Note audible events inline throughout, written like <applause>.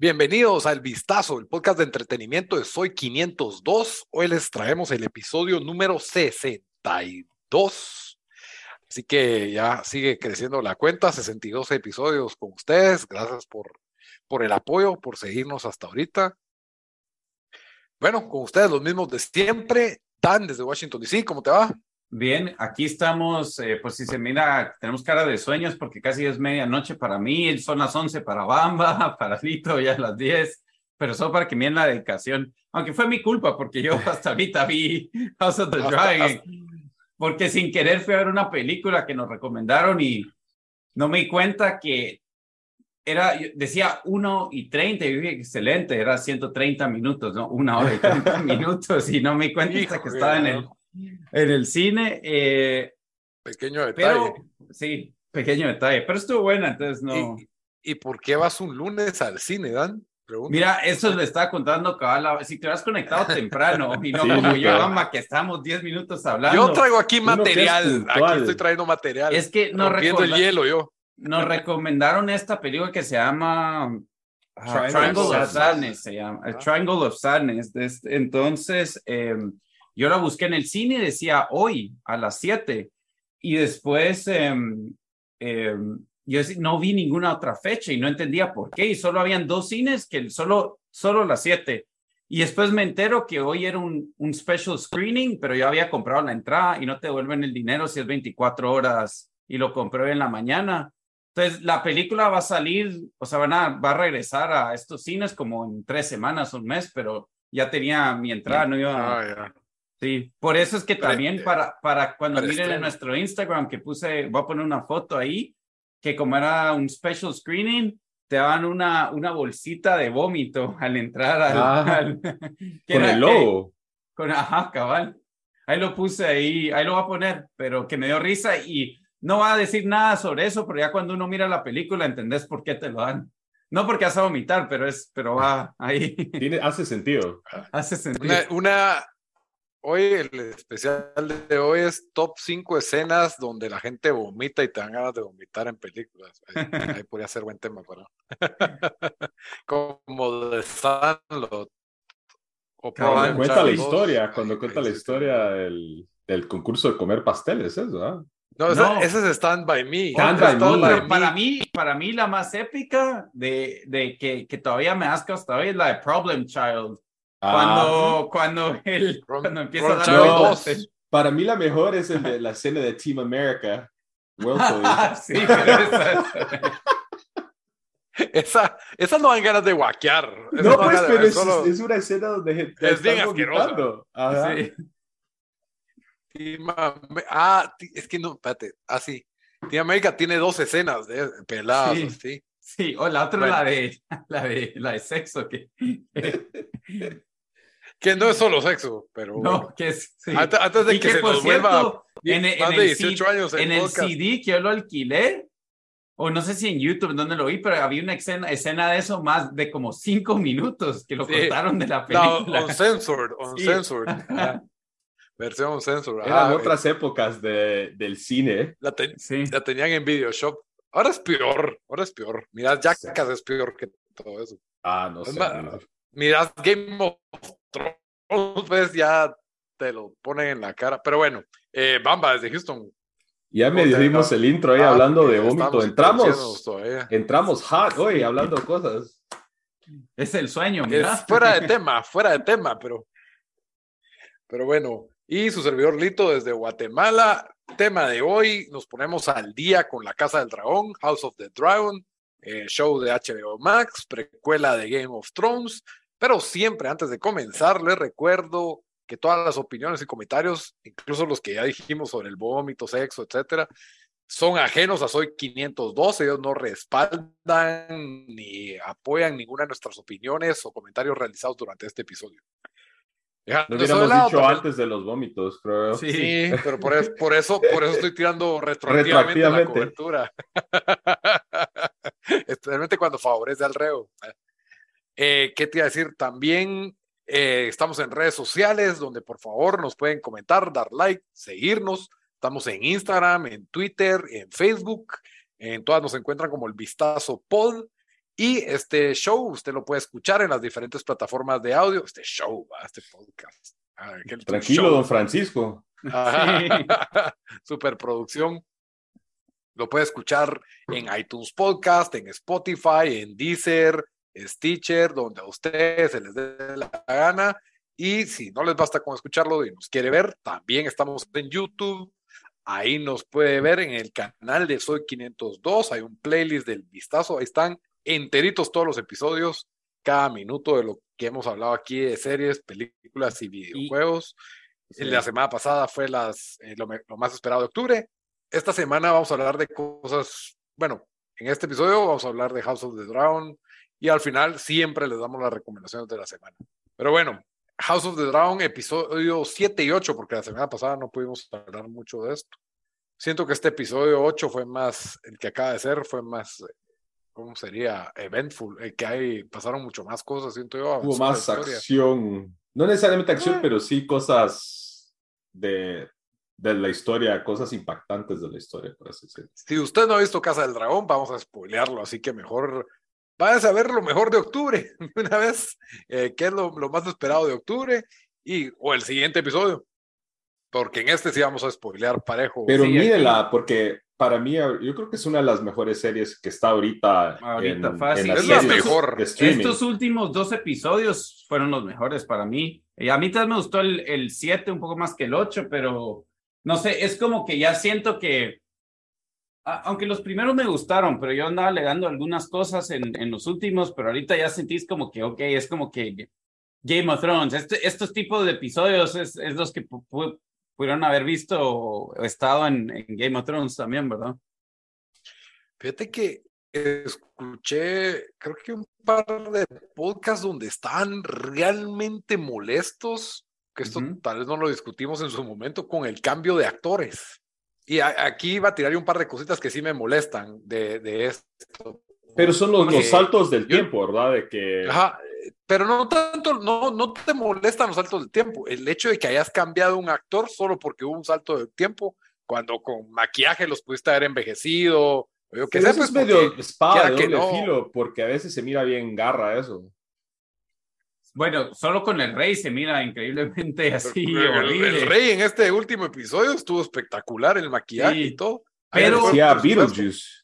Bienvenidos al Vistazo, el podcast de entretenimiento de Soy 502. Hoy les traemos el episodio número 62. Así que ya sigue creciendo la cuenta, 62 episodios con ustedes. Gracias por, por el apoyo, por seguirnos hasta ahorita. Bueno, con ustedes los mismos de siempre. Dan desde Washington DC, ¿cómo te va? Bien, aquí estamos, eh, pues si se mira, tenemos cara de sueños porque casi es medianoche para mí, son las 11 para Bamba, <laughs> para Lito ya las 10, pero solo para que miren la dedicación, aunque fue mi culpa porque yo <laughs> hasta ahorita vi House of the Dragon, porque sin querer fui a ver una película que nos recomendaron y no me di cuenta que era, decía 1 y 30 y dije, excelente, era 130 minutos, ¿no? Una hora y 30 <laughs> minutos y no me di cuenta hasta que estaba en el en el cine. Eh, pequeño detalle. sí, pequeño detalle, pero estuvo buena, entonces no. ¿Y, por qué vas un lunes al cine, Dan? Mira, eso le estaba contando cabal. Si te has conectado temprano y no como yo, mamá, que estamos 10 minutos hablando. Yo traigo aquí material. Aquí estoy trayendo material. Es que nos el hielo yo. Nos recomendaron esta película que se llama Triangle, of Sadness. Se llama Triangle of Sadness. Entonces, eh, yo la busqué en el cine y decía hoy a las 7. Y después em, em, yo no vi ninguna otra fecha y no entendía por qué. Y solo habían dos cines que solo, solo las 7. Y después me entero que hoy era un, un special screening, pero yo había comprado la entrada y no te devuelven el dinero si es 24 horas y lo compré en la mañana. Entonces, la película va a salir, o sea, van a, va a regresar a estos cines como en tres semanas, un mes, pero ya tenía mi entrada, no iba, ah, Sí, por eso es que también para, para cuando miren en nuestro Instagram que puse, voy a poner una foto ahí, que como era un special screening, te daban una, una bolsita de vómito al entrar al... Ah, <laughs> con el logo. con, ajá, cabal. Ahí lo puse ahí, ahí lo voy a poner, pero que me dio risa y no va a decir nada sobre eso, pero ya cuando uno mira la película entendés por qué te lo dan. No porque vas a vomitar, pero es, pero va ahí. Tiene, hace sentido. <laughs> Hace sentido. una Hoy el especial de hoy es top 5 escenas donde la gente vomita y te dan ganas de vomitar en películas. Ahí, <laughs> podría ser buen tema para. <laughs> Como de Sandlot. cuenta la historia, cuando cuenta la historia del, del, concurso de comer pasteles, eso, ¿ah? No, ese, es Stand By Me. Para mí, para mí la más épica de, de que, que todavía me asco hasta hoy es la de Problem Child cuando, cuando, él, cuando empieza a dar Para mí la mejor es el de la escena de Team America. <laughs> sí, esa, esa no dan ganas de guaquear. no, pues, pero es, es, una escena donde es bien asquerosa. Sí. ah, es que no, espérate, así. Ah, Team America tiene dos escenas de peladas, sí. sí. o la otra la de <laughs> la de la de sexo que que <laughs> no es solo sexo, pero. No, que es. Antes, de que, se nos vuelva en, más de 18 años. En, el CD que yo lo alquilé, o no sé si en YouTube donde lo vi, pero había una escena, escena de eso más de como cinco minutos que lo cortaron de la película. No, uncensored, <laughs> uncensored. <laughs> Versión uncensored. Eran otras épocas de, del cine. La, la tenían en Videoshop. Ahora es peor, ahora es peor. Mirad, Jackass es peor que todo eso. Ah, no sé. Mirad Game of pues ya te lo ponen en la cara. Pero bueno, eh, Bamba desde Houston. Ya me dimos el intro ahí ah, hablando de vómito. Entramos, entramos hot hoy hablando cosas. Es el sueño, mira. fuera de tema, fuera de tema, pero, pero bueno. Y su servidor Lito desde Guatemala. Tema de hoy, nos ponemos al día con La Casa del Dragón, House of the Dragon, eh, show de HBO Max, precuela de Game of Thrones, pero siempre antes de comenzar, les recuerdo que todas las opiniones y comentarios, incluso los que ya dijimos sobre el vómito, sexo, etcétera, son ajenos a Soy 512, ellos no respaldan ni apoyan ninguna de nuestras opiniones o comentarios realizados durante este episodio. Lo hubiéramos dicho antes de los vómitos, creo. Sí, <laughs> pero por eso, por eso, por eso estoy tirando retroactivamente, la cobertura. <laughs> Especialmente cuando favorece al reo. Eh, ¿Qué te iba a decir? También eh, estamos en redes sociales donde por favor nos pueden comentar, dar like, seguirnos Estamos en Instagram, en Twitter, en Facebook. En todas nos encuentran como el Vistazo Pod. Y este show usted lo puede escuchar en las diferentes plataformas de audio. Este show, este podcast. Ah, Tranquilo, don Francisco. <laughs> Superproducción. Lo puede escuchar en iTunes Podcast, en Spotify, en Deezer, Stitcher, donde a ustedes se les dé la gana. Y si no les basta con escucharlo y nos quiere ver, también estamos en YouTube, Ahí nos puede ver en el canal de Soy 502. Hay un playlist del vistazo. Ahí están enteritos todos los episodios, cada minuto de lo que hemos hablado aquí de series, películas y videojuegos. La semana pasada fue las, eh, lo, más esperado de octubre. Esta semana vamos a hablar de cosas, bueno, en este episodio vamos a hablar de House of the Dragon y al final siempre les damos las recomendaciones de la semana. Pero bueno, House of the Dragon, episodio 7 y 8, porque la semana pasada no pudimos hablar mucho de esto. Siento que este episodio 8 fue más, el que acaba de ser, fue más, ¿cómo sería? Eventful, el que hay, pasaron mucho más cosas, siento yo. Hubo más acción, no necesariamente acción, ah. pero sí cosas de, de la historia, cosas impactantes de la historia, por así decirlo. Si usted no ha visto Casa del Dragón, vamos a spoilearlo, así que mejor Vayas a ver lo mejor de octubre, <laughs> una vez, eh, que es lo, más esperado de octubre, y, o el siguiente episodio. Porque en este sí vamos a spoilear parejo. Pero mírela, porque para mí yo creo que es una de las mejores series que está ahorita. Ahorita fácil. es la mejor. Estos últimos dos episodios fueron los mejores para mí. Y a mí también me gustó el 7 un poco más que el 8, pero no sé, es como que ya siento que aunque los primeros me gustaron, pero yo andaba alegando algunas cosas en, en, los últimos, pero ahorita ya sentís como que, ok, es como que Game of Thrones, este, estos tipos de episodios es, es los que pudieron haber visto o estado en, en, Game of Thrones también, ¿verdad? Fíjate que escuché, creo que un par de podcasts donde están realmente molestos, que esto tal vez no lo discutimos en su momento, con el cambio de actores. Y aquí iba a tirar un par de cositas que sí me molestan de, de esto. Pero son los, saltos del tiempo, ¿verdad? De que... Ajá, pero no tanto, no, no te molestan los saltos del tiempo. El hecho de que hayas cambiado un actor solo porque hubo un salto del tiempo, cuando con maquillaje los pudiste haber envejecido. Yo que eso es medio espada de doble filo, porque a veces se mira bien garra eso. Bueno, solo con el rey se mira increíblemente así El, rey en este último episodio estuvo espectacular, el maquillaje y todo. Pero decía Beetlejuice.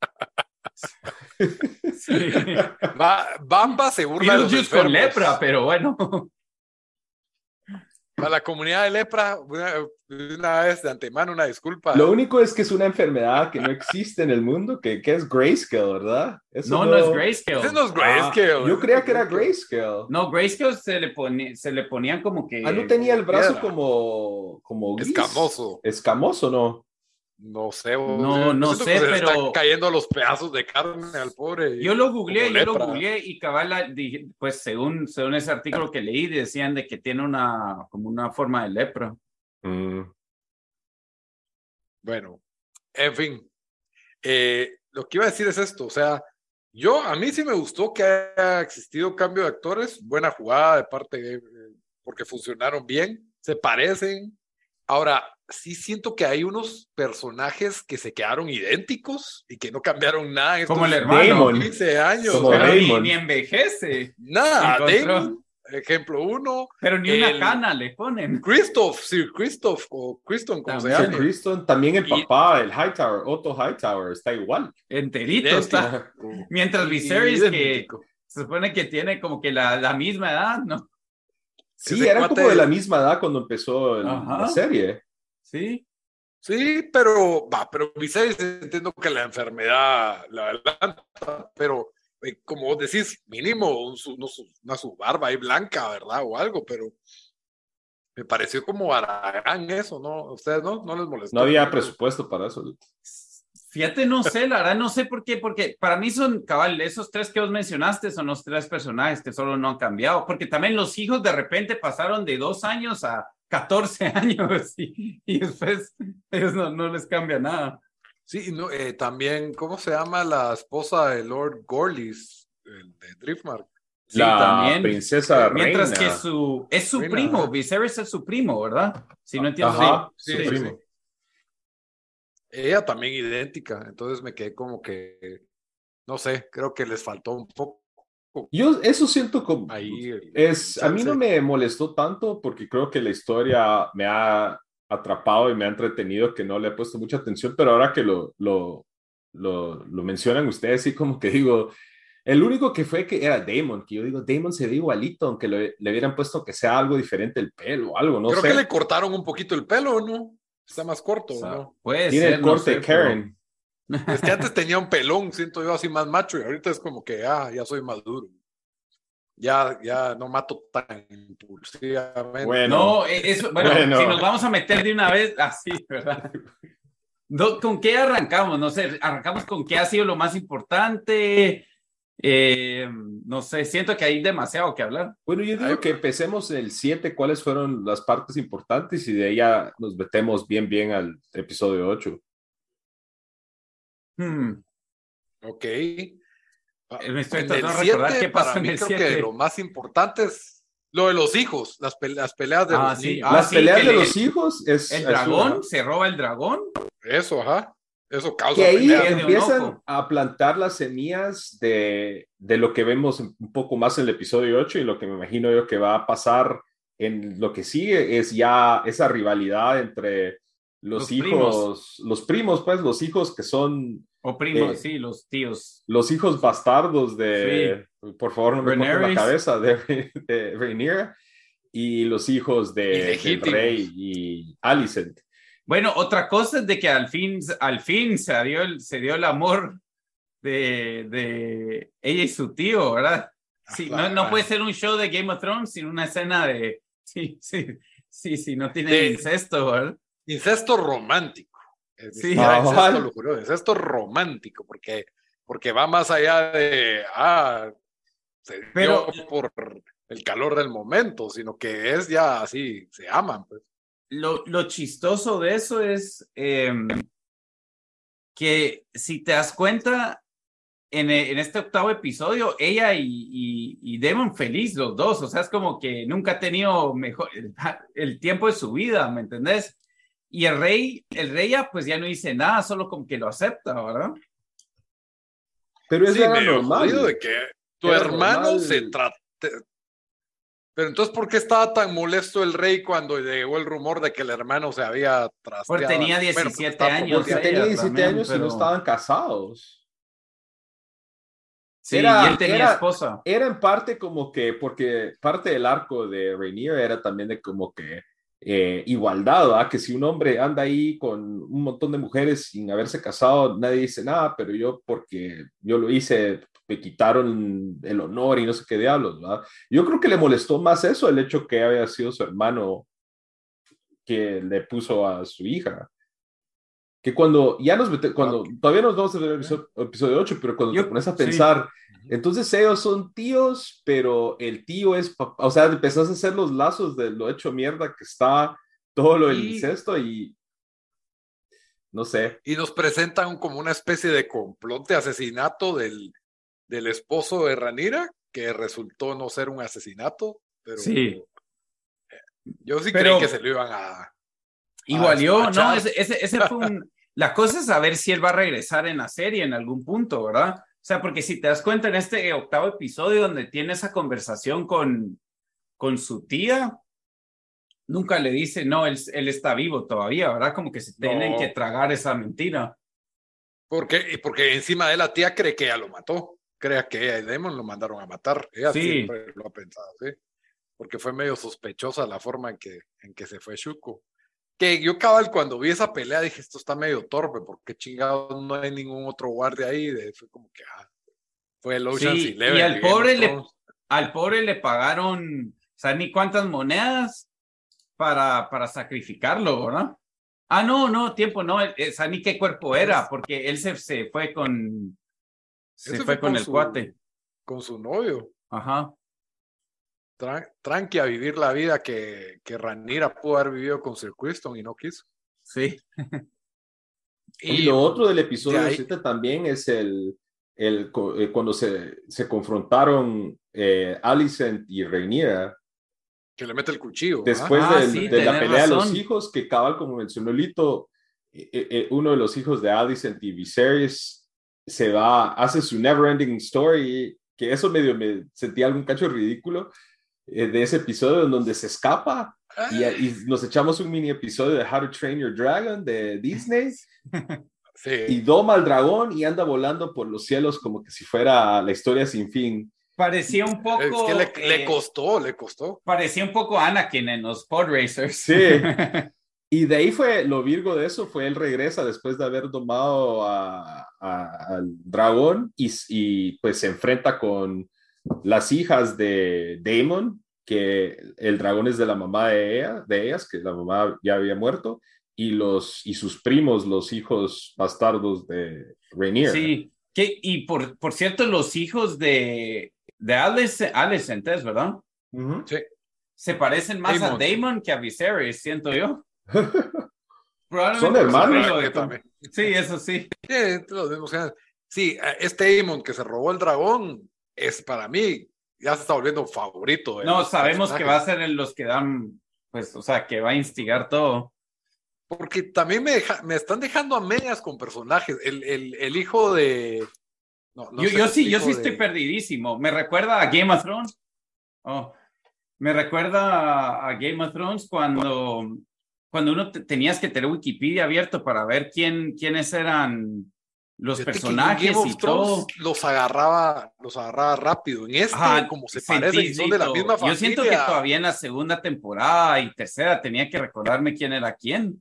<laughs> sí. Bamba se burla de los con lepra, pero bueno. Para la comunidad de lepra, una, vez de antemano, una disculpa. Lo único es que es una enfermedad que no existe en el mundo, que, que es grayscale, ¿verdad? no, no, es grayscale. Ese no es grayscale. Ah, yo creía que era grayscale. No, grayscale se le, ponía, se le ponían como que... Ah, no tenía el brazo como, como Escamoso. Escamoso, ¿no? No sé, no, no sé, pero están cayendo los pedazos de carne al pobre. Yo lo googleé, yo lo googleé y cabal, pues según, según ese artículo que leí, decían de que tiene una, como una forma de lepra. Mm. Bueno, en fin, eh, lo que iba a decir es esto, o sea, yo, a mí sí me gustó que haya existido cambio de actores, buena jugada de parte de, porque funcionaron bien, se parecen. Ahora, sí siento que hay unos personajes que se quedaron idénticos y que no cambiaron nada. Como el hermano. 15 años. Como ni, ni, envejece. Nada, Damon, ejemplo uno. Pero ni una cana le ponen. Christoph, sí, Christoph o Christon, como se llama. también el papá, el Hightower, Otto Hightower, está igual. Enterito está. <laughs> Mientras Viserys, que se supone que tiene como que la, la misma edad, ¿no? Sí, era como de la misma edad cuando empezó la serie. Sí. Sí, pero va, pero Viserys entiendo que la enfermedad la adelanta, pero eh, como vos decís, mínimo una su barba ahí blanca, ¿verdad? O algo, pero me pareció como Aragán eso, ¿no? ¿Ustedes no? ¿No les molestó? No había presupuesto para eso. Fíjate, no sé, la verdad no sé por qué, porque para mí son, cabal, esos tres que vos mencionaste son los tres personajes que solo no han cambiado, porque también los hijos de repente pasaron de dos años a 14 <laughs> años y, y después ellos no, no, les cambia nada. Sí, no, eh, también, ¿cómo se llama la esposa de Lord Gorlis, de Driftmark? Sí, la también. princesa Mientras que su, es su primo, Viserys es su primo, ¿verdad? Si no entiendo. Ajá, sí, sí, primo. Ella también idéntica, entonces me quedé como que, no sé, creo que les faltó un poco. Yo eso siento como... Ahí, es, a mí no me molestó tanto porque creo que la historia me ha atrapado y me ha entretenido que no le he puesto mucha atención, pero ahora que lo, lo, lo, lo mencionan ustedes, sí como que digo, el único que fue que era Damon, que yo digo, Damon se ve igualito, aunque le, le hubieran puesto que sea algo diferente el pelo o algo, no Creo sé. que le cortaron un poquito el pelo, ¿no? Está más corto, ¿no? Puede Tiene ser, el corte no sé, Karen. Es que antes tenía un pelón, siento yo así más macho, y ahorita es como que, ah, ya soy más duro. Ya, ya no mato tan impulsivamente. Bueno, No, e, eso, bueno, Bueno. si nos vamos a meter de una vez así, ¿verdad? ¿Con qué arrancamos? No sé, arrancamos con qué ha sido lo más importante. Eh, no sé, siento que hay demasiado que hablar. Bueno, yo digo que empecemos el 7, cuáles fueron las partes importantes y de ahí ya nos metemos bien, bien al episodio 8. Hmm, Ok. Eh, me estoy En tratando el de recordar siete, qué pasó para en mí el creo 7. que lo más importante es lo de los hijos, las, pe- las peleas de Ah, los sí. Ah, las sí, peleas de le- los hijos es... El es dragón, una- se roba el dragón. Eso, ajá. Eso causa que ahí empiezan a plantar las semillas de, de lo que vemos un poco más en el episodio 8 y lo que me imagino yo que va a pasar en lo que sigue es ya esa rivalidad entre los, Los hijos, primos. los primos, pues los hijos que son O primos, Eh, sí, los tíos. los hijos bastardos de, por favor no me corten la cabeza, de, de Rhaenyra y los hijos de, del Ilegítimos. rey y Alicent. Bueno, otra cosa es de que al fin, al fin se dio el, se dio el amor de, de ella y su tío, ¿verdad? Sí, no, no puede ser un show de Game of Thrones sin una escena de. <laughs> Sí, sí, sí, sí, no tiene De- incesto, ¿verdad? Incesto romántico. Es Sí. incesto, juro, incesto romántico, porque, porque va más allá de, ah, se Pero- dio por el calor del momento, sino que es ya así, se aman, pues. Lo, lo chistoso de eso es em, que si te das cuenta, en, e- en este octavo episodio, ella y, y, y Demon feliz los dos, o sea, es como que nunca ha tenido mejor el, el tiempo de su vida, ¿me entendés? Y el rey, el rey ya pues ya no dice nada, solo como que lo acepta, ¿verdad? Pero es Sí, normal. de que tu Era hermano normal. se trate. Pero entonces, ¿por qué estaba tan molesto el rey cuando llegó el rumor de que el hermano se había trasteado? Porque tenía Bueno, porque 17 estaba años, Porque tenía 17 también, años y pero- no estaban casados. Sí, Era- y él tenía era- esposa. Era en parte como que, porque parte del arco de Rainier era también de como que eh, igualdad, ¿verdad? que si un hombre anda ahí con un montón de mujeres sin haberse casado, nadie dice nada, pero yo porque yo lo hice, me quitaron el honor y no sé qué diablos, ¿verdad? Yo creo que le molestó más eso, el hecho que había sido su hermano que le puso a su hija. Que cuando ya nos mete, cuando todavía nos vamos a ver el episodio, episodio 8, pero cuando Yo- te pones a sí. Entonces ellos son tíos, pero el tío es papá. O sea, empezás a hacer los lazos de lo hecho mierda que está todo lo del Y- incesto y no sé. Y nos presentan como una especie de complot de asesinato del, del esposo de Ranira, que resultó no ser un asesinato, pero Sí. yo sí Pero- creí que se lo iban a... Igual Ah, yo, ¿no? despachar. Ese, ese, ese fue un... La cosa es saber si él va a regresar en la serie en algún punto, ¿verdad? O sea, porque si te das cuenta en este octavo episodio donde tiene esa conversación con, con su tía, nunca le dice, no, él, él está vivo todavía, ¿verdad? Como que se tienen No. que tragar esa mentira. Porque, porque encima de la tía cree que ella lo mató, crea que ella y Demon lo mandaron a matar, ella Sí. siempre lo ha pensado, ¿sí? Porque fue medio sospechosa la forma en que, en que se fue Shuko. Que yo cabal cuando vi esa pelea dije, esto está medio torpe, porque chingados no hay ningún otro guardia ahí, de- fue como que, ah, fue el Sí, Eleven y al pobre le-. Al pobre le pagaron, ¿sabes ni cuántas monedas? para, para sacrificarlo, ¿verdad? Ah, no, no, tiempo, no, esa ni qué cuerpo era, porque él se, se fue con, se fue, con, el cuate. Con su novio. Ajá. Tranqui a vivir la vida que, que Ranira pudo haber vivido con Sir Criston y no quiso. Sí. <laughs> y, lo otro del episodio 7 también es el, el, eh, cuando se, se confrontaron eh, Alicent y Rhaenyra que le mete el cuchillo. Después ah, de la pelea de los hijos, que cabal, como mencionó Lito, eh, eh, uno de los hijos de Alicent y Viserys se va, hace su never ending story, que eso medio me sentía algún cacho ridículo eh, de ese episodio en donde se escapa y, y, nos echamos un mini episodio de How to Train Your Dragon de Disney. <laughs> Sí. Y doma al dragón y anda volando por los cielos como que si fuera la historia sin fin. Parecía un poco. Es que le, le, eh, costó, le costó. Parecía un poco Anakin en los Pod Racers. Sí. <laughs> y de ahí fue lo virgo de eso, fue él regresa después de haber domado al dragón y, y, pues se enfrenta con las hijas de Damon, que el dragón es de la mamá de, ella, de ellas, que la mamá ya había muerto, y, los, y sus primos, los hijos bastardos de Rainier. Sí, que, y por, por cierto, los hijos de, de Alice, Alicent ¿verdad? Sí. Se parecen más a Damon que a Viserys, siento yo. <laughs> Son hermanos. Sí, eso sí. Sí, este Damon que se robó el dragón es para mí, ya se está volviendo favorito. No, sabemos que va a ser en los que dan, pues, o sea, que va a instigar todo. Porque también me, me están dejando a medias con personajes. El, el, el hijo de, yo, sí, yo sí estoy perdidísimo. Me recuerda a Game of Thrones. Oh, me recuerda a Game of Thrones cuando, cuando uno tenías que tener Wikipedia abierto para ver quién, quiénes eran los personajes y todo. Los agarraba, los agarraba rápido. En este, como se parecen, son de la misma familia. Yo siento que todavía en la segunda temporada y tercera tenía que recordarme quién era quién.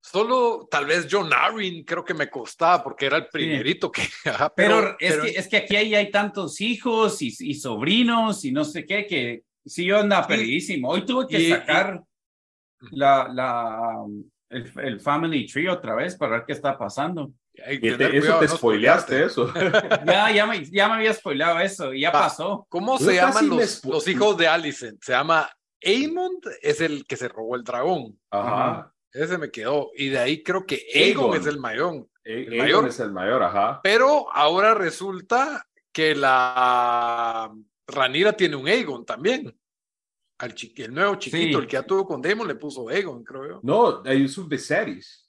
Solo tal vez John Arryn creo que me costaba porque era el primerito que... <laughs> pero, es, Que, es que aquí hay, hay tantos hijos y, y, sobrinos y no sé qué, que sí yo andaba perdidísimo. Hoy tuve que sacar la, la, el, el, Family Tree otra vez para ver qué está pasando. eso te spoileaste, eso. <laughs> ya, ya me, ya me había spoileado eso, ya pasó. ¿Cómo se llaman los, los, hijos de Alicent? Se llama Aemond, es el que se robó el dragón. Ajá. Ese me quedó. Y de ahí creo que Egon, es el mayor. El mayor. es el mayor, ajá. Pero ahora resulta que la Ranira tiene un Egon también. Al el nuevo chiquito, el que ya tuvo con Demon, le puso Egon, creo yo. No, es un Viserys.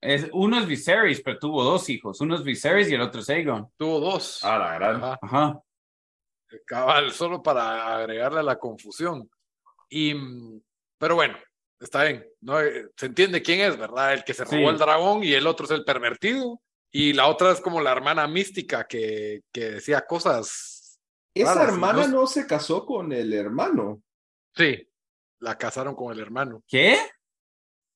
Es, uno es Viserys, pero tuvo dos hijos. Uno es Viserys y el otro es Egon. Tuvo dos. Ah, la gran. Ajá. Cabal, solo para agregarle a la confusión. Y, pero bueno, está bien, ¿no? Eh, se entiende quién es, ¿verdad? El que se robó el dragón y el otro es el pervertido. Y la otra es como la hermana mística que, que decía cosas. Esa hermana no... se casó con el hermano. Sí, la casaron con el hermano. ¿Qué?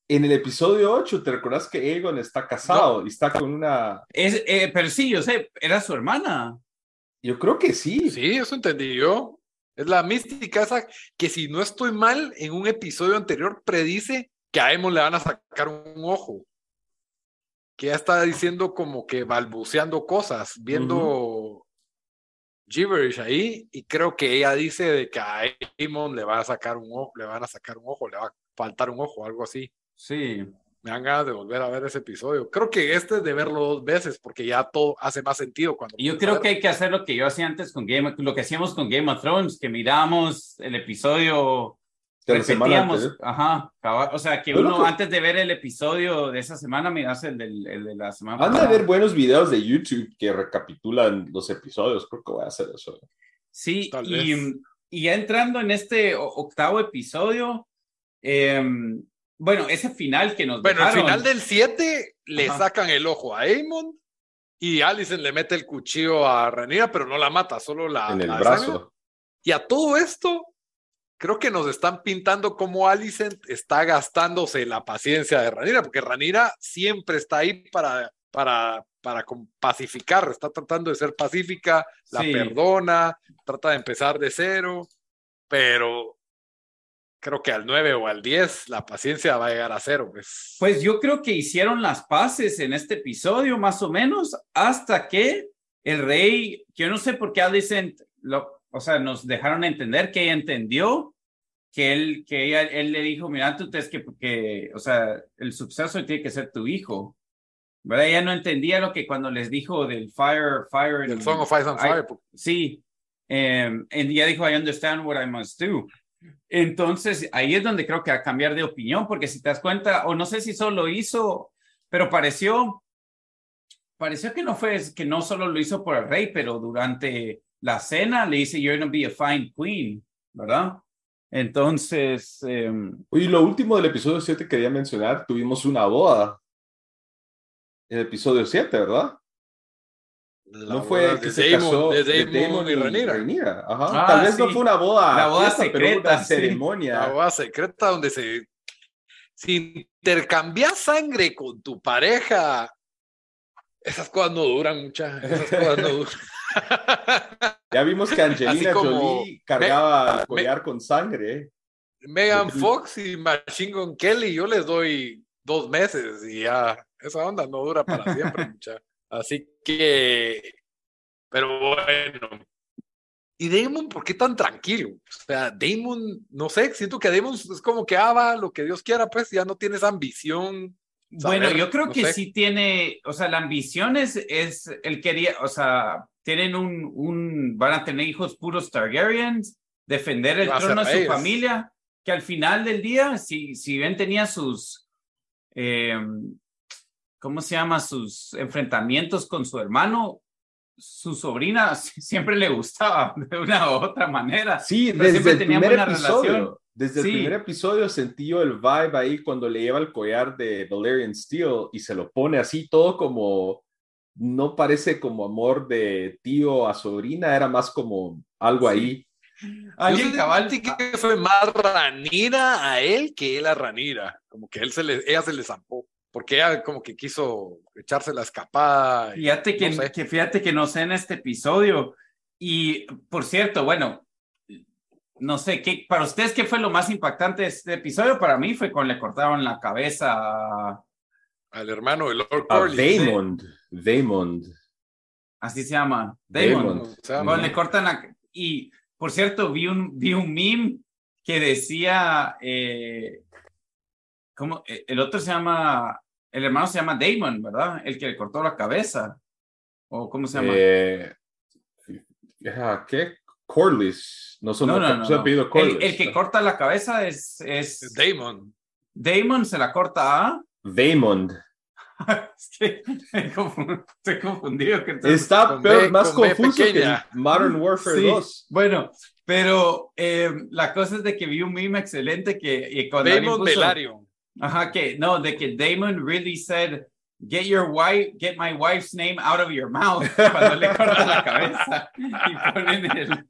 En el episodio 8, ¿te recuerdas que Egon está casado y está con una. Es, eh, pero sí, yo sé, era su hermana. Yo creo que sí. Sí, eso entendí yo. Es la mística esa que si no estoy mal, en un episodio anterior predice que a Emo le van a sacar un ojo. Que ya está diciendo como que balbuceando cosas, viendo gibberish ahí, y creo que ella dice de que a Amon le van a sacar un ojo, le van a sacar un ojo, le va a faltar un ojo, algo así. Sí me dan ganas de volver a ver ese episodio. Creo que este es de verlo dos veces porque ya todo hace más sentido cuando. Yo creo que hay que hacer lo que yo hacía antes con Game, lo que hacíamos con Game of Thrones, que mirábamos el episodio. Repetíamos, ajá, o sea que uno antes de ver el episodio de esa semana miras el, del, el de la semana. Han de ver buenos videos de YouTube que recapitulan los episodios, creo que voy a hacer eso. Sí, y, y, ya entrando en este octavo episodio, eh, bueno, ese final que nos Bueno, al final del 7 le sacan el ojo a Aemon y Alicent le mete el cuchillo a Rhaenyra, pero no la mata, solo la... En el brazo. Y a todo esto, creo que nos están pintando como Alicent está gastándose la paciencia de Rhaenyra, porque Rhaenyra siempre está ahí para, para, para pacificar, está tratando de ser pacífica, la perdona, trata de empezar de cero, pero creo que al 9 o al 10 la paciencia va a llegar a cero. Pues, pues yo creo que hicieron las paces en este episodio, más o menos, hasta que el rey, yo no sé por qué Alicent, lo, o sea, nos dejaron entender que ella entendió que él, que ella, él le dijo, mira, tú es que, porque, o sea, el suceso tiene que ser tu hijo. ¿Verdad? Ella no entendía lo que cuando les dijo del fire, fire. El song of Ice and Fire. sí. Ella dijo, I understand what I must do. Entonces, ahí es donde creo que a cambiar de opinión, porque si te das cuenta, o no sé si solo hizo, pero pareció, pareció que no fue, que no solo lo hizo por el rey, pero durante la cena le dice, you're going to be a fine queen, ¿verdad? Entonces... Eh, Oye, lo último del episodio 7 quería mencionar, tuvimos una boda. En el episodio 7, ¿verdad? no fue que se casó de Damon, y Ranira. Ajá. Ah, Tal vez no fue una boda, la boda secreta, una ceremonia. La boda secreta donde se si intercambias sangre con tu pareja, esas cosas no duran muchas. Esas cosas no <laughs> duran. <laughs> ya vimos que Angelina Jolie cargaba el collar con sangre. Megan Fox y Machine Gun Kelly, yo les doy dos meses y ya esa onda no dura para <laughs> siempre, mucha. Así que, pero bueno. ¿Y Damon por qué tan tranquilo? O sea, Damon, no sé, siento que Damon es como que ah, va, lo que Dios quiera, pues ya no tienes ambición. bueno, yo creo que sí tiene, o sea, la ambición es, es, él quería, o sea, tienen un, un, van a tener hijos puros Targaryens, defender el trono de su familia, que al final del día, si, si bien tenía sus, eh, ¿cómo se llama? Sus enfrentamientos con su hermano, su sobrina <laughs> siempre le gustaba de una u otra manera. Sí, desde el primer episodio. Desde el primer episodio sentí yo el vibe ahí cuando le lleva el collar de Valerian Steel y se lo pone así todo como, no parece como amor de tío a sobrina, era más como algo ahí. Alguien cabal que fue más ranira a él que él a ranira, como que él se le, ella se le zampó porque ella como que quiso echarse la escapada. Fíjate que, que, fíjate que no sé en este episodio. Y por cierto, bueno, no sé, ¿qué, para ustedes qué fue lo más impactante de este episodio? Para mí fue cuando le cortaron la cabeza al hermano de Lord Corley. Damon, Damon. Así se llama. Damon. Le cortan la... Y por cierto, vi un, vi un meme que decía, eh, ¿cómo? E, el otro se llama el hermano se llama Damon, ¿verdad? El que le cortó la cabeza. ¿O cómo se llama? Eh, ¿Qué? Corliss. No son no, no, no, El, el, que corta la cabeza es, es... Damon. Damon se la corta a... Damon. <laughs> es que estoy confundido. Que Está peor, más confuso que Modern <laughs> Warfare 2. Bueno, pero eh, la cosa es de que vi un meme excelente que y cuando Damon puso, Ajá, que no, de que Damon really said, get your wife, get my wife's name out of your mouth <laughs> cuando le corta la cabeza y ponen el.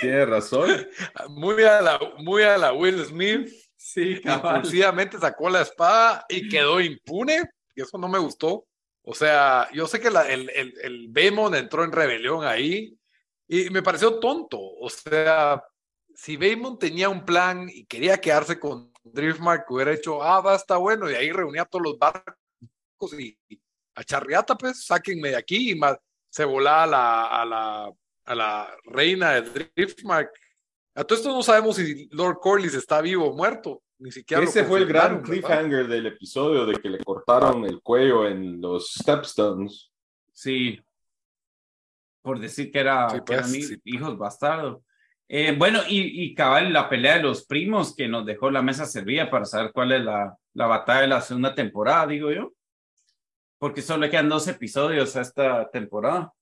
Tiene razón. Muy a la, muy a la Will Smith. Sí, impulsivamente sacó la espada y quedó impune. Y eso no me gustó. O sea, yo sé que la, el, el, el entró en rebelión ahí y me pareció tonto. O sea, si Baemon tenía un plan y quería quedarse con Driftmark, hubiera hecho, ah, va, está bueno, y ahí reunía a todos los barcos y, a Charriata, pues, sáquenme de aquí, y se volaba a la, a la, a la reina de Driftmark. A todo esto no sabemos si Lord Corlys está vivo o muerto. Ni siquiera Ese fue el gran cliffhanger del episodio de que le cortaron el cuello en los Stepstones. Sí. Por decir que, era, que eran pues, hijos bastardos. Eh, bueno, y, y, cabal, la pelea de los primos que nos dejó la mesa servida para saber cuál es la, la batalla de la segunda temporada, digo yo. Porque solo quedan dos episodios a esta temporada.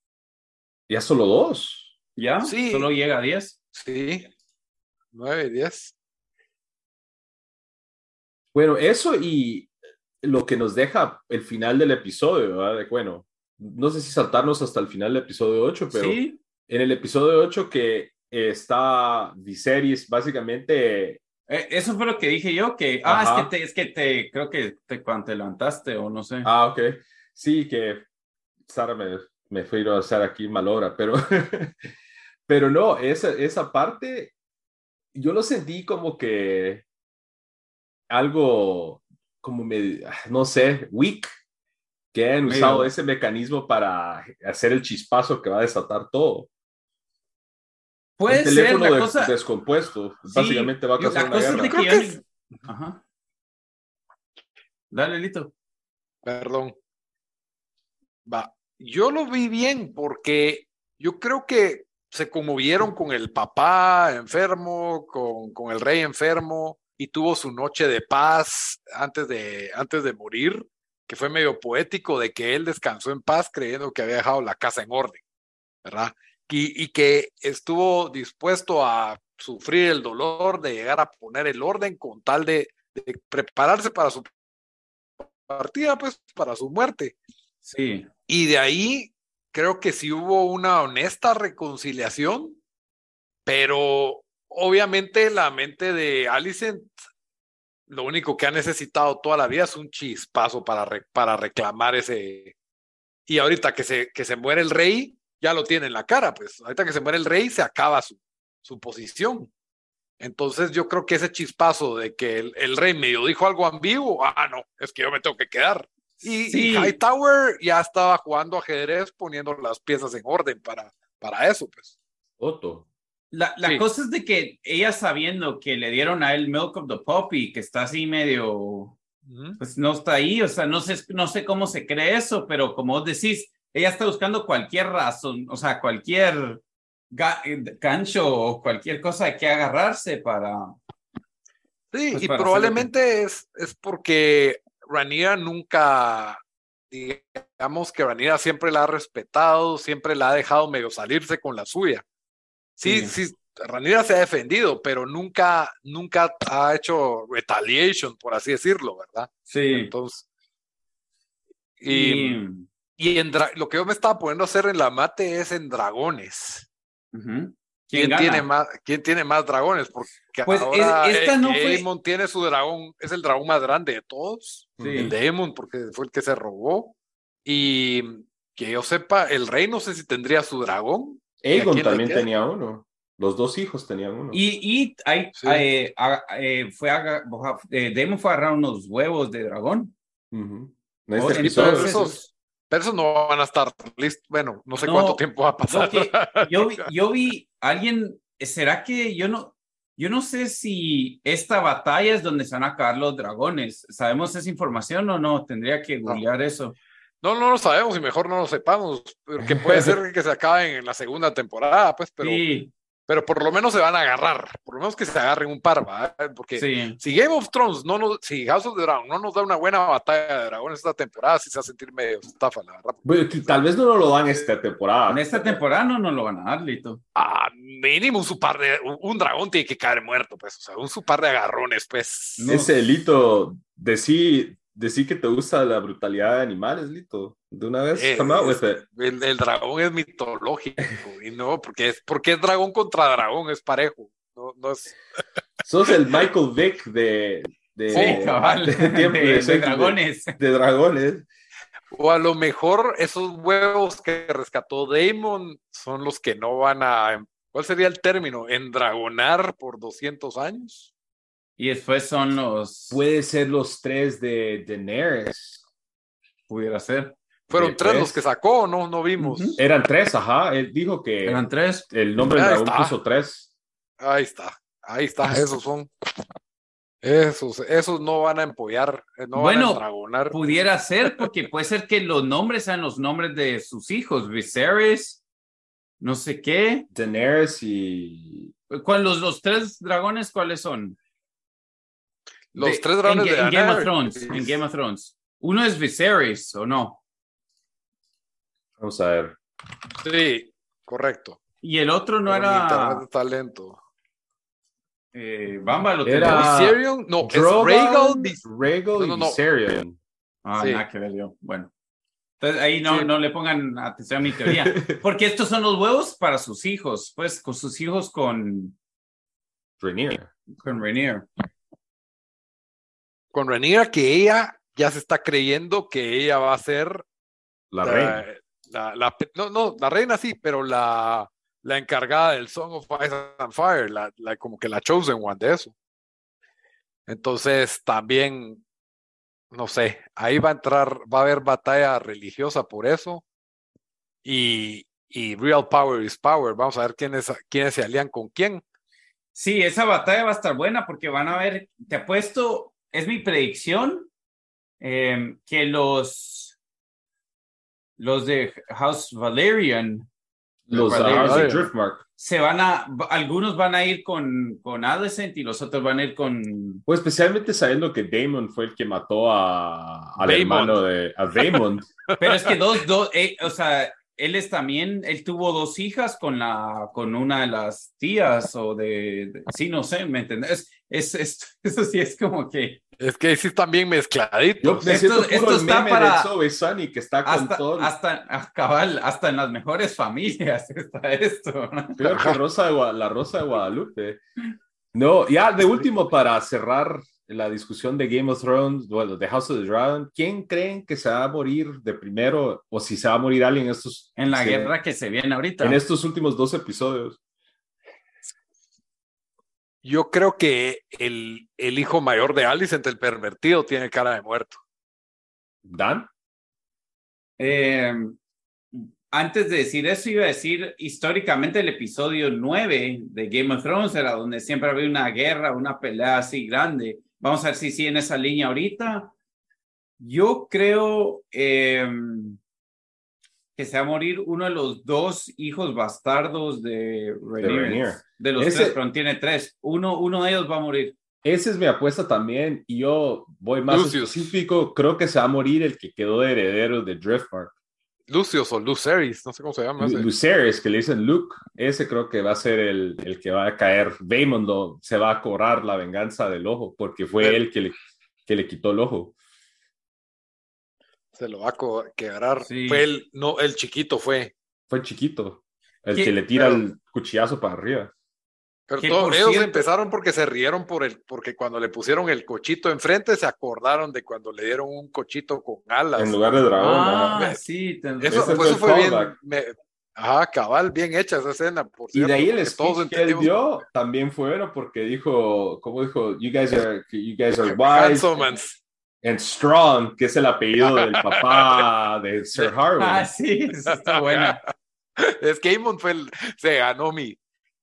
Ya solo dos. ¿Ya? Sí. Solo llega a diez. Sí. Nueve, diez. Bueno, eso y lo que nos deja el final del episodio, ¿verdad? Bueno, no sé si saltarnos hasta el final del episodio 8, pero ¿Sí? en el episodio 8 que está Viserys básicamente... Eh, eso fue lo que dije yo, que, ah, es que, te, es que te, creo que te, cuando te levantaste o no sé. Ah, ok. Sí, que Sara me, me fue a hacer aquí mal hora, pero, <laughs> pero no, esa, esa parte yo lo sentí como que algo como me, no sé, weak, que han usado ese mecanismo para hacer el chispazo que va a desatar todo. Puede el teléfono ser, la de- cosa, descompuesto, básicamente va a la causar una cosa es guerra. de que Creo que ni- Ajá. Dale, Lito. Perdón. Va. Yo lo vi bien porque yo creo que se conmovieron con el papá enfermo, con, con el rey enfermo y tuvo su noche de paz antes de, antes de morir, que fue medio poético de que él descansó en paz creyendo que había dejado la casa en orden, ¿verdad? Y, y que estuvo dispuesto a sufrir el dolor de llegar a poner el orden con tal de, de prepararse para su partida, pues, para su muerte. Sí. Y de ahí creo que sí hubo una honesta reconciliación, pero obviamente la mente de Alicent lo único que ha necesitado toda la vida es un chispazo para, para reclamar ese. Y ahorita que se, que se muere el rey, ya lo tiene en la cara, pues ahorita que se muere el rey, se acaba su, su posición. Entonces yo creo que ese chispazo de que el, el rey medio dijo algo ambiguo, ah, no, es que yo me tengo que quedar. Y, Sí. y Hightower ya estaba jugando ajedrez poniendo las piezas en orden para, para eso, pues. Otto. La, la Sí. cosa es de que ella sabiendo que le dieron a él Milk of the Poppy, que está así medio, pues no está ahí, o sea, no sé, no sé cómo se cree eso, pero como vos decís, ella está buscando cualquier razón, o sea, cualquier ga- eh, gancho o cualquier cosa de que agarrarse para... Sí, Pues y para probablemente es, es porque Rhaenyra nunca, digamos que Rhaenyra siempre la ha respetado, siempre la ha dejado medio salirse con la suya. Sí, Sí. sí, se ha defendido, pero nunca, nunca ha hecho retaliation, por así decirlo, ¿verdad? Sí. Entonces, y, Y, y en lo que yo me estaba poniendo a hacer en la mate es en dragones. Ujú. ¿Quién, gana? tiene más, ¿Quién tiene más dragones? Porque Pues, ahora es- esta eh, no fue- Aemon tiene su dragón, es el dragón más grande de todos, Sí. el de Aemon, porque fue el que se robó. Y que yo sepa, el rey no sé si tendría su dragón. ¿Y a Aegon también tenía uno. Los dos hijos tenían uno. Y, y Sí. eh, a- eh, fue a, eh, Damon fue a agarrar unos huevos de dragón. En este episodio, pero esos, pero esos no van a estar listos. Bueno, no sé No, cuánto tiempo va a pasar. que <laughs> yo vi, yo vi alguien, ¿será que yo no, yo no sé si esta batalla es donde se van a acabar los dragones? ¿Sabemos esa información o no? Tendría que googlear eso. No, no lo sabemos y mejor no lo sepamos, porque puede <laughs> ser que se acaben en la segunda temporada, pues, pero, sí, pero por lo menos se van a agarrar, por lo menos que se agarren un par, ¿va? Porque sí. si Game of Thrones no nos, si House of the Dragon no nos da una buena batalla de dragones esta temporada, sí se va a sentir medio estafa, la verdad. Bueno, que tal vez no nos lo dan esta temporada. En esta temporada no nos lo van a dar, Lito. Ah, mínimo un su par de, un, un dragón tiene que caer muerto, pues, o sea, un su par de agarrones, pues. No. Ese Lito, decí, decí que te gusta la brutalidad de animales, Lito. De una vez, Eh, come out es- with it. el, el dragón es mitológico y no, porque es, porque es dragón contra dragón, es parejo. No, no es, <laughs> Sos el Michael Vick de, de, Sí, cabal. de <laughs> tiempo de, de, de de- dragones. de dragones. O a lo mejor esos huevos que rescató Damon son los que no van a. ¿Cuál sería el término? ¿Endragonar por 200 años? Y después son los. Puede ser los tres de Daenerys. Pudiera ser. Fueron De tres tres. los que sacó, ¿no? No vimos. Eran tres, ajá. Él dijo que Eran tres. el nombre del Ahí dragón puso tres. Ahí está, ahí está, esos son. Esos, esos no van a empollar, eh, no van Bueno, a endragonar. Pudiera ser, <laughs> porque puede ser que los nombres sean los nombres de sus hijos. Viserys, no sé qué. Daenerys y. ¿Cuál, los, los tres dragones, ¿cuáles son? Los De- tres dragones en, de en Game of. Thrones. En Game of Thrones. Uno es Viserys, ¿o no? Vamos a ver. Sí, correcto. Y el otro no Pero era. está lento. Eh, Bamba lo Era-. Viserion, no, es Drogon, Rhaegal No, y no, no. Viserion. Ah, Sí. nada que ver yo. Bueno. Entonces ahí no, Sí. no le pongan atención a mi teoría. <laughs> Porque estos son los huevos para sus hijos. Pues con sus hijos con, Rhaenyra. con Rainier. Con Rhaenyra que ella ya se está creyendo que ella va a ser La la, reina. la- la- no, no, la reina sí, pero la, la encargada del Song of Ice and Fire, la, la, como que la chosen one de eso. Entonces también, no sé, ahí va a entrar, va a haber batalla religiosa por eso. Y, y Real Power is Power. Vamos a ver quiénes, quiénes se alían con quién. Sí, esa batalla va a estar buena porque van a ver, te apuesto, es mi predicción, eh, que los, los de House Valerian, los de Driftmark, se van a, algunos van a ir con, con Adolescent y los otros van a ir con... Pues especialmente sabiendo que Damon fue el que mató a, al hermano de a Damon. <laughs> Pero es que dos, dos, eh, o sea, él es también, él tuvo dos hijas con la, con una de las tías o de, sí, no sé, ¿me entiendes? Es, es, <laughs> eso sí es como que... Es que sí están bien mezcladitos. esto, esto está para... que está con hasta, todo... Hasta, cabal, hasta en las mejores familias <laughs> está esto. Peor que Rosa de la Rosa de Guadalupe. No, ya de último para cerrar la discusión de Game of Thrones, bueno, de House of the Dragon, ¿quién creen que se va a morir de primero o si se va a morir alguien en estos... En la guerra que se viene ahorita. En estos últimos dos episodios. Yo creo que el, el hijo mayor de Alicent, el pervertido, tiene cara de muerto. ¿Dan? Eh, antes de decir eso, iba a decir históricamente el episodio 9 de Game of Thrones era donde siempre había una guerra, una pelea así grande. Vamos a ver si sigue en esa línea ahorita. Yo creo em, que se va a morir uno de los dos hijos bastardos de Rhaenyra. De, los tres, pero tiene tres. Uno, uno de ellos va a morir. Esa es mi apuesta también. Y yo voy más específico. Creo que se va a morir el que quedó de heredero de Driftmark. Lucius o Luceris, no sé cómo se llama. Luceris, que le dicen Luke, ese creo que va a ser el, el que va a caer. Damon se va a cobrar la venganza del ojo, porque fue él que le, que le quitó el ojo. Se lo va a quebrar. Fue el, no, el chiquito fue. Fue el chiquito, el que le tira el cuchillazo para arriba. Pero ellos empezaron porque se rieron por el, porque cuando le pusieron el cochito enfrente se acordaron de cuando le dieron un cochito con alas. En lugar de dragón. Ah, sí. Eso, eso fue bien. ajá, cabal, bien hecha esa escena. Por y de ahí el speech que él dio también fue bueno porque dijo, ¿cómo dijo? You guys are, you guys are <laughs> wise. And Strong, que es el apellido del papá de <laughs> Sir Harwin. Ah, sí, eso está buena. es que Amon fue el, se ganó mi,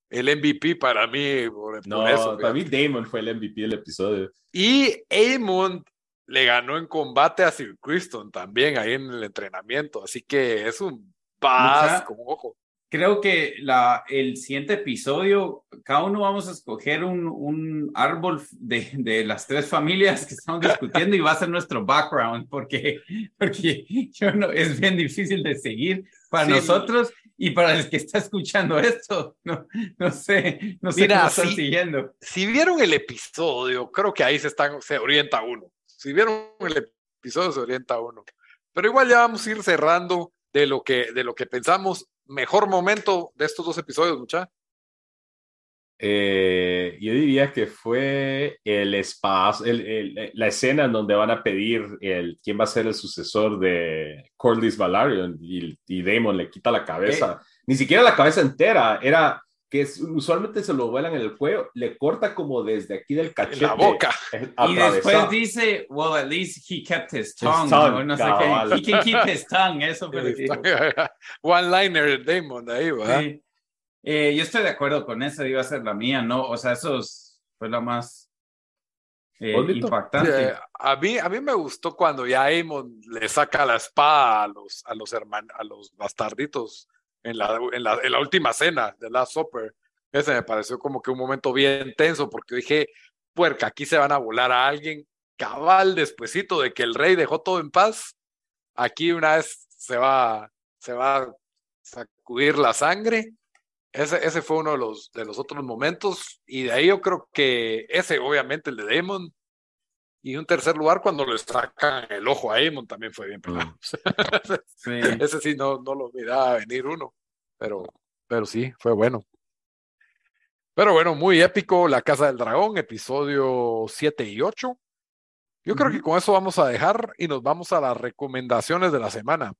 el MVP para mí. no, para mí Damon fue el MVP del episodio. Y Amon le ganó en combate a Sir Criston también ahí en el entrenamiento, así que es un paz con ojo. Creo que la, el siguiente episodio, cada uno vamos a escoger un, un árbol de, de, las tres familias que estamos discutiendo y va a ser nuestro background, porque, porque yo no, es bien difícil de seguir para nosotros y para el que está escuchando esto, no, no sé, no sé Mira, cómo están siguiendo. Si vieron el episodio, creo que ahí se, están, se orienta uno. Si vieron el episodio, se orienta uno. Pero igual ya vamos a ir cerrando de lo que, de lo que pensamos. Mejor momento de estos dos episodios, mucha. Eh, yo diría que fue el espacio, el, la escena en donde van a pedir el, quién va a ser el sucesor de Corlys Valarion y, y Daemon le quita la cabeza, ni siquiera la cabeza entera, era que usualmente se lo vuelan en el cuello, le corta como desde aquí del cachete. la boca. Y después dice, well, at least he kept his tongue. no, sé qué. He can keep his tongue, eso. <laughs> One liner Daemon ahí, ¿verdad? Sí. Eh, yo estoy de acuerdo con eso, iba a ser la mía, ¿no? O sea, eso fue la más eh, impactante. a, mí, a mí me gustó cuando ya Aemon le saca la espada a los, a los, hermanos, a los bastarditos en la, en, la, en la última cena de Last Supper. Ese me pareció como que un momento bien tenso porque dije, puerca, aquí se van a volar a alguien cabal despuesito de que el rey dejó todo en paz. Aquí una vez se va, se va a sacudir la sangre ese, ese fue uno de los, de los otros momentos. Y de ahí yo creo que ese, obviamente, el de Damon. Y un tercer lugar, cuando le sacan el ojo a Damon, también fue bien pelado. Mm. <laughs> Ese sí no, no lo miraba venir uno. Pero, pero sí, fue bueno. Pero bueno, muy épico. La Casa del Dragón, episodio 7 y 8. Yo creo que con eso vamos a dejar y nos vamos a las recomendaciones de la semana.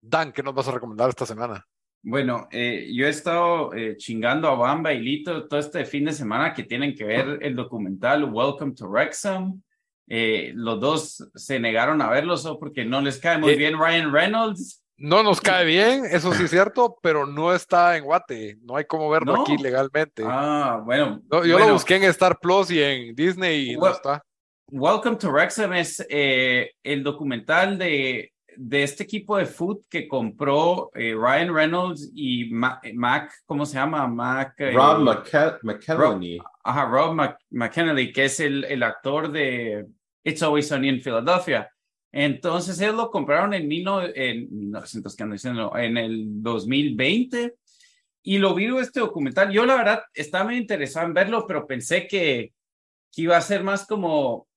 Dan, ¿qué nos vas a recomendar esta semana? Bueno, eh, yo he estado eh, chingando a Bamba y Lito todo este fin de semana que tienen que ver el documental Welcome to Wrexham. Eh, los dos se negaron a verlo solo porque no les cae muy bien Ryan Reynolds. No nos cae bien, eso sí es cierto, pero no está en Guate. No hay cómo verlo aquí legalmente. Ah, bueno. yo lo busqué en Star Plus y en Disney y no está. Welcome to Wrexham es el documental de de este equipo de food que compró eh, Ryan Reynolds y Mac, ¿cómo se llama? Mac. Eh, Rob McKenney. Ajá, Rob que es el, el, actor de It's Always Sunny in Philadelphia. Entonces, ellos lo compraron en, en 1900, en el 2020 y lo vi este documental. Yo, la verdad, estaba muy interesado en verlo, pero pensé que, que iba a ser más como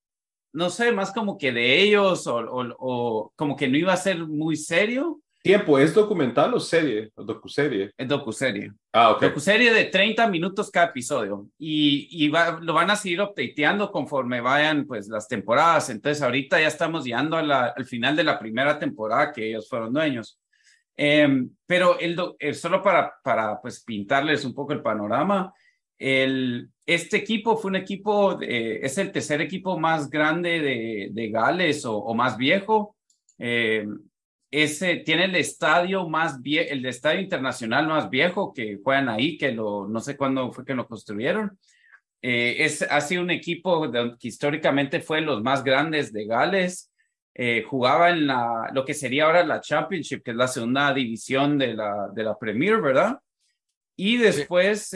no sé, más como que de ellos o, o, como que no iba a ser muy serio. Tiempo, ¿es documental o serie? ¿O docuserie? Es docuserie. Ah, ok. Docuserie de 30 minutos cada episodio. Y, y lo van a seguir updateando conforme vayan pues las temporadas. Entonces ahorita ya estamos llegando al final de la primera temporada que ellos fueron dueños. Em, pero el, eh, solo para, para pues pintarles un poco el panorama, el, este equipo fue un equipo, es el tercer equipo más grande de, de Gales o, más viejo. Eh, ese tiene el estadio más viejo, el estadio internacional más viejo que juegan ahí, que lo, no sé cuándo fue que lo construyeron. Eh, es, ha sido un equipo que históricamente fue los más grandes de Gales. Eh, jugaba en la, lo que sería ahora la Championship, que es la segunda división de la, de la Premier, ¿verdad? Y después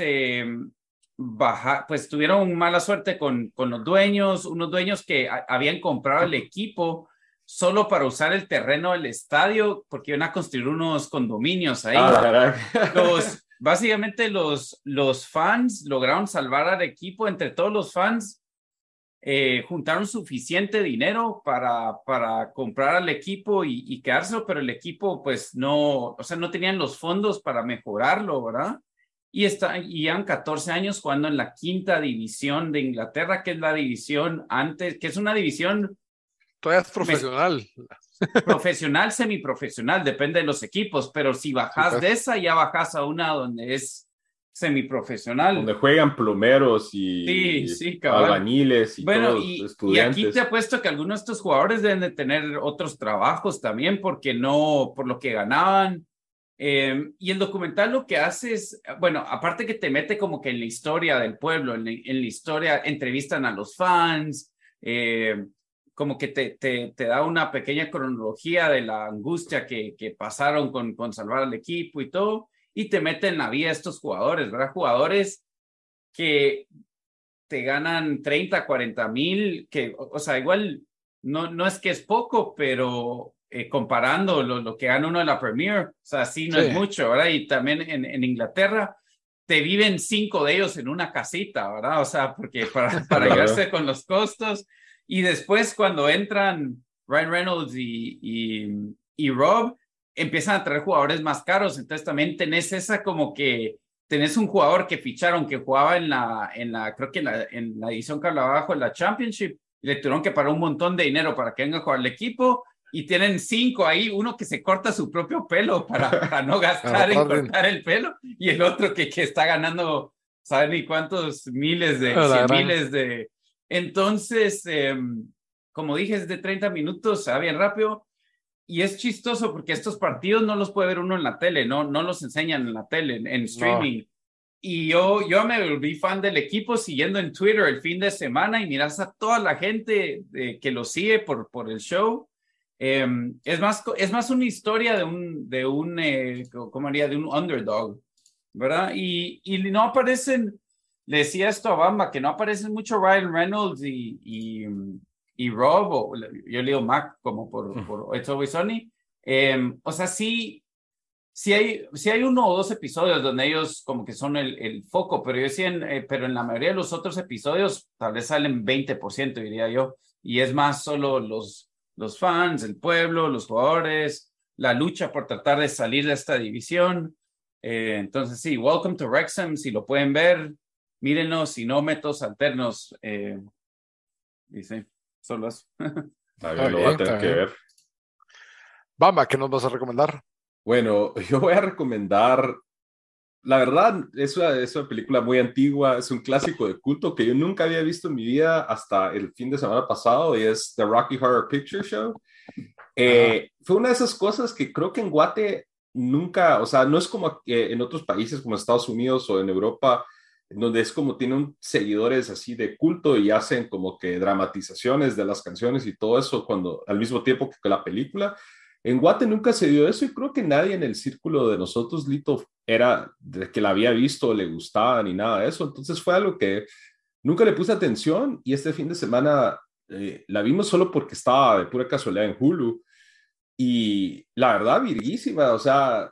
bajar, pues tuvieron mala suerte con, con los dueños, unos dueños que habían comprado el equipo solo para usar el terreno del estadio, porque iban a construir unos condominios ahí. Ah, los, <laughs> básicamente los, los fans lograron salvar al equipo, entre todos los fans, eh, juntaron suficiente dinero para, para comprar al equipo y, y quedárselo, pero el equipo pues no, o sea, no tenían los fondos para mejorarlo, ¿verdad? Y, está, y han 14 años jugando en la quinta división de Inglaterra, que es la división antes, que es una división... Todavía es profesional. Profesional, semiprofesional, depende de los equipos, pero si bajas de esa, ya bajas a una donde es semiprofesional. Donde juegan plomeros y, sí, albañiles y bueno, y, estudiantes. Y aquí te apuesto que algunos de estos jugadores deben de tener otros trabajos también, porque no, por lo que ganaban, Em, y el documental lo que hace es, bueno, aparte que te mete como que en la historia del pueblo, en, la historia, entrevistan a los fans, em, como que te, te, te, da una pequeña cronología de la angustia que, que pasaron con, con salvar al equipo y todo, y te mete en la vida estos jugadores, ¿verdad? Jugadores que te ganan 30, 40 mil, que, o, sea, igual no, no es que es poco, pero eh, comparando lo, lo, que gana uno de la Premier, o sea, sí no es mucho, ¿verdad? Y también en, en, Inglaterra te viven cinco de ellos en una casita, ¿verdad? O sea, porque <laughs> para, para llegarse con los costos. Y después cuando entran Ryan Reynolds y, y, y Rob, empiezan a traer jugadores más caros, entonces también tenés esa como que tenés un jugador que ficharon que jugaba en la, en la creo que en la, en la edición que hablaba abajo, en la Championship, le tuvieron que pagar un montón de dinero para que venga a jugar el equipo y tienen cinco ahí, uno que se corta su propio pelo para, <laughs> para no gastar en cortar el pelo y el otro que, que está ganando, ¿saben ni cuántos miles de, miles de... Entonces, em, como dije, es de 30 minutos, se va bien rápido. Y es chistoso porque estos partidos no los puede ver uno en la tele, no, no los enseñan en la tele, en, streaming. Y yo, yo me volví fan del equipo siguiendo en Twitter el fin de semana y miras a toda la gente de, que lo sigue por, por el show Em, es, más, es más una historia de un, de un eh, ¿cómo haría? De un underdog, ¿verdad? Y, y no aparecen, le decía esto a Bamba, que no aparecen mucho Ryan Reynolds y, y, y Rob, o yo le digo Mac como por, por It's Always Sunny. Em, o sea, sí, sí hay, sí hay uno o dos episodios donde ellos como que son el, el foco, pero yo decía, eh, pero en la mayoría de los otros episodios tal vez salen 20%, diría yo, y es más solo los los fans, el pueblo, los jugadores, la lucha por tratar de salir de esta división. Eh, entonces, sí, Welcome to Wrexham, si lo pueden ver, mírenos, si no, métodos alternos. Eh, y sí, solo eso. <laughs> lo va a tener que ver. Bamba, ¿qué nos vas a recomendar? Bueno, <laughs> yo voy a recomendar, la verdad, es una, es una película muy antigua, es un clásico de culto que yo nunca había visto en mi vida hasta el fin de semana pasado y es The Rocky Horror Picture Show. Eh, fue una de esas cosas que creo que en Guate nunca, o sea, no es como en otros países como Estados Unidos o en Europa, donde es como tienen seguidores así de culto y hacen como que dramatizaciones de las canciones y todo eso cuando al mismo tiempo que la película. En Guate nunca se dio eso y creo que nadie en el círculo de nosotros, Lito, era de que la había visto, le gustaba ni nada de eso. Entonces fue algo que nunca le puse atención y este fin de semana eh, la vimos solo porque estaba de pura casualidad en Hulu y la verdad, virguísima, o sea,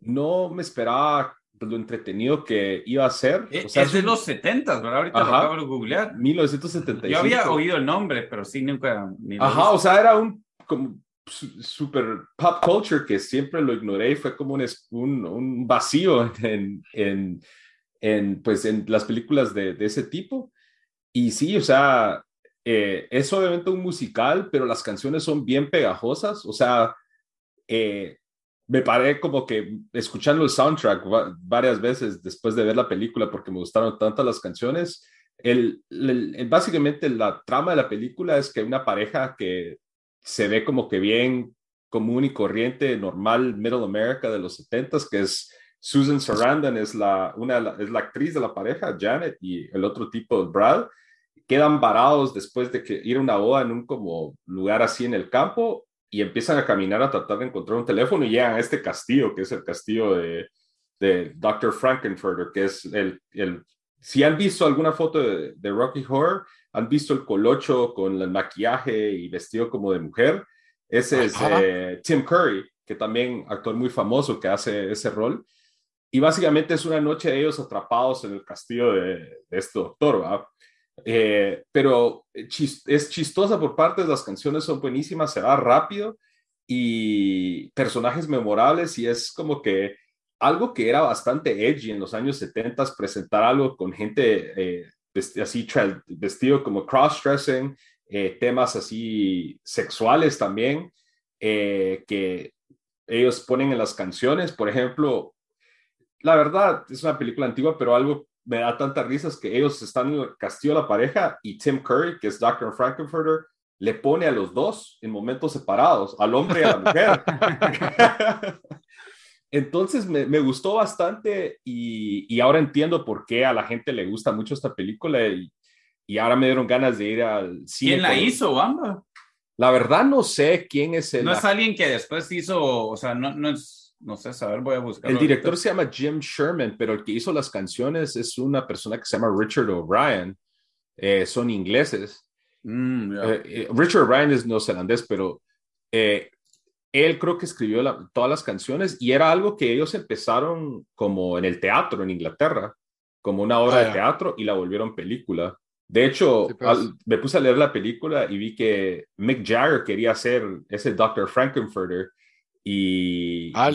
no me esperaba lo entretenido que iba a ser. E, o sea, es de los 70, ¿verdad? Ahorita lo acabo de googlear. 1975. Yo había oído el nombre, pero sí nunca. Ni Ajá, o sea, era un como super pop culture que siempre lo ignoré y fue como un, un, vacío <laughs> en, en, en, pues, en las películas de, de ese tipo. Y sí, o sea, eh, es obviamente un musical, pero las canciones son bien pegajosas. O sea, eh, me paré como que escuchando el soundtrack varias veces después de ver la película porque me gustaron tantas las canciones. El, básicamente la trama de la película es que una pareja que se ve como que bien común y corriente, normal, Middle America de los 70 que es Susan Sarandon, es la, una, es la actriz de la pareja, Janet, y el otro tipo, Brad quedan varados después de que ir a una boda en un como lugar así en el campo y empiezan a caminar a tratar de encontrar un teléfono y llegan a este castillo, que es el castillo de, de Dr. Frankenfurter, que es el, el, si han visto alguna foto de, de, Rocky Horror, han visto el colocho con el maquillaje y vestido como de mujer. Ese es eh, Tim Curry, que también actor muy famoso que hace ese rol. Y básicamente es una noche de ellos atrapados en el castillo de, de este doctor, ¿va? Eh, pero es chistosa por partes, las canciones son buenísimas, se va rápido y personajes memorables y es como que algo que era bastante edgy en los años 70, presentar algo con gente eh, así vestido como cross-dressing, eh, temas así sexuales también, que ellos ponen en las canciones, por ejemplo, la verdad es una película antigua, pero algo me da tantas risas que ellos están en el castillo de la pareja y Tim Curry, que es Dr. Frankenfurter, le pone a los dos en momentos separados, al hombre y a la mujer. <laughs> Entonces me, me, gustó bastante y, y, ahora entiendo por qué a la gente le gusta mucho esta película y, y ahora me dieron ganas de ir al cine. ¿Quién la hizo, Bamba? La verdad no sé quién es el... No es alguien que después hizo, o sea, no, no es no sé, saber, voy a buscar. El director se llama Jim Sherman, pero el que hizo las canciones es una persona que se llama Richard O'Brien. Eh, son ingleses. Mm, eh, eh, Richard O'Brien es neozelandés, pero él creo que escribió todas las canciones y era algo que ellos empezaron como en el teatro en Inglaterra, como una obra ah, de teatro y la volvieron película. De hecho, pues. me puse a leer la película y vi que Mick Jagger quería hacer ese Dr. Frankenfurter y, ah,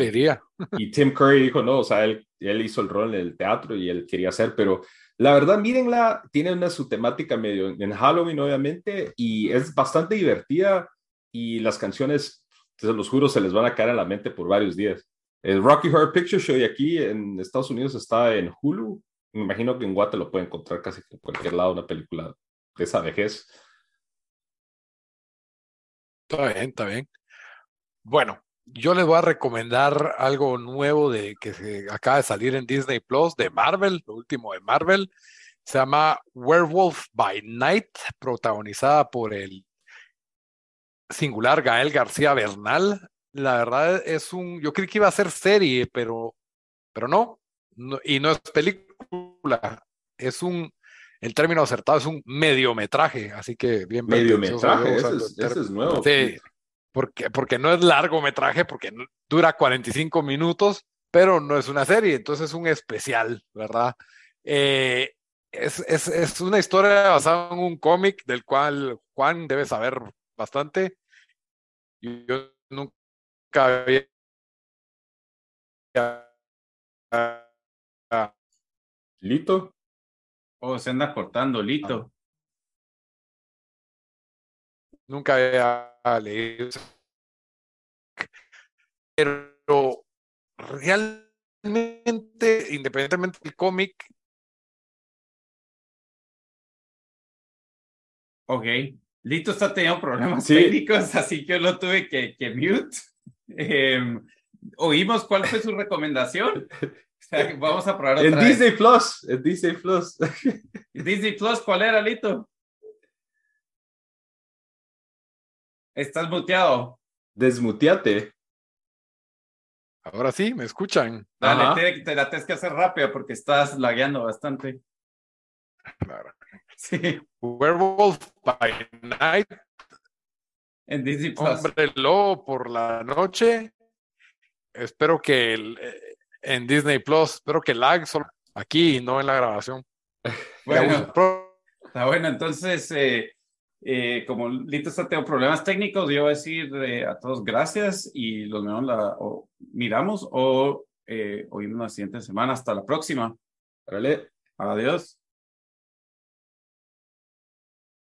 y Tim Curry dijo, no, o sea, él, él hizo el rol en el teatro y él quería hacer, pero la verdad, mírenla, tiene una su temática medio en Halloween, obviamente, y es bastante divertida y las canciones, se los juro, se les van a caer en la mente por varios días. El Rocky Horror Picture Show y aquí en Estados Unidos está en Hulu. Me imagino que en Guate lo puede encontrar casi en cualquier lado, una película de esa vejez. Está bien, está bien. Bueno, yo les voy a recomendar algo nuevo de que acaba de salir en Disney Plus de Marvel, lo último de Marvel. Se llama Werewolf by Night, protagonizada por el singular Gael García Bernal. La verdad es un, yo creí que iba a ser serie, pero, pero no, y no es película, es un, el término acertado es un mediometraje, así que bien. Mediometraje, ese es, es, nuevo. Sí, porque, porque no es largometraje, porque dura 45 minutos, pero no es una serie, entonces es un especial, ¿verdad? Eh, es, es, es, una historia basada en un cómic del cual Juan debe saber bastante. Yo nunca había... ¿Lito? Oh, se anda cortando, Lito. Nunca había leído. Pero realmente, independientemente del cómic. Ok. Lito está teniendo problemas técnicos, así que yo lo tuve que, que mute. Em, oímos cuál fue su recomendación. Vamos a probar otra En Disney Plus, en Disney Plus. Disney Plus, ¿cuál era, Lito? Estás muteado. Desmuteate. Ahora sí, ¿me escuchan? Dale, te, la tienes que hacer rápido porque estás lagueando bastante. Claro. Sí. Werewolf by Night. En Disney Plus. Hombre lobo por la noche. Espero que el, eh, en Disney Plus, espero que lag solo aquí y no en la grabación. <laughs> Bueno, está bueno, entonces eh, eh, como Lito está teniendo problemas técnicos, yo voy a decir eh, a todos gracias y los miramos, la, o, miramos o oímos la siguiente semana. Hasta la próxima. Vale. Adiós.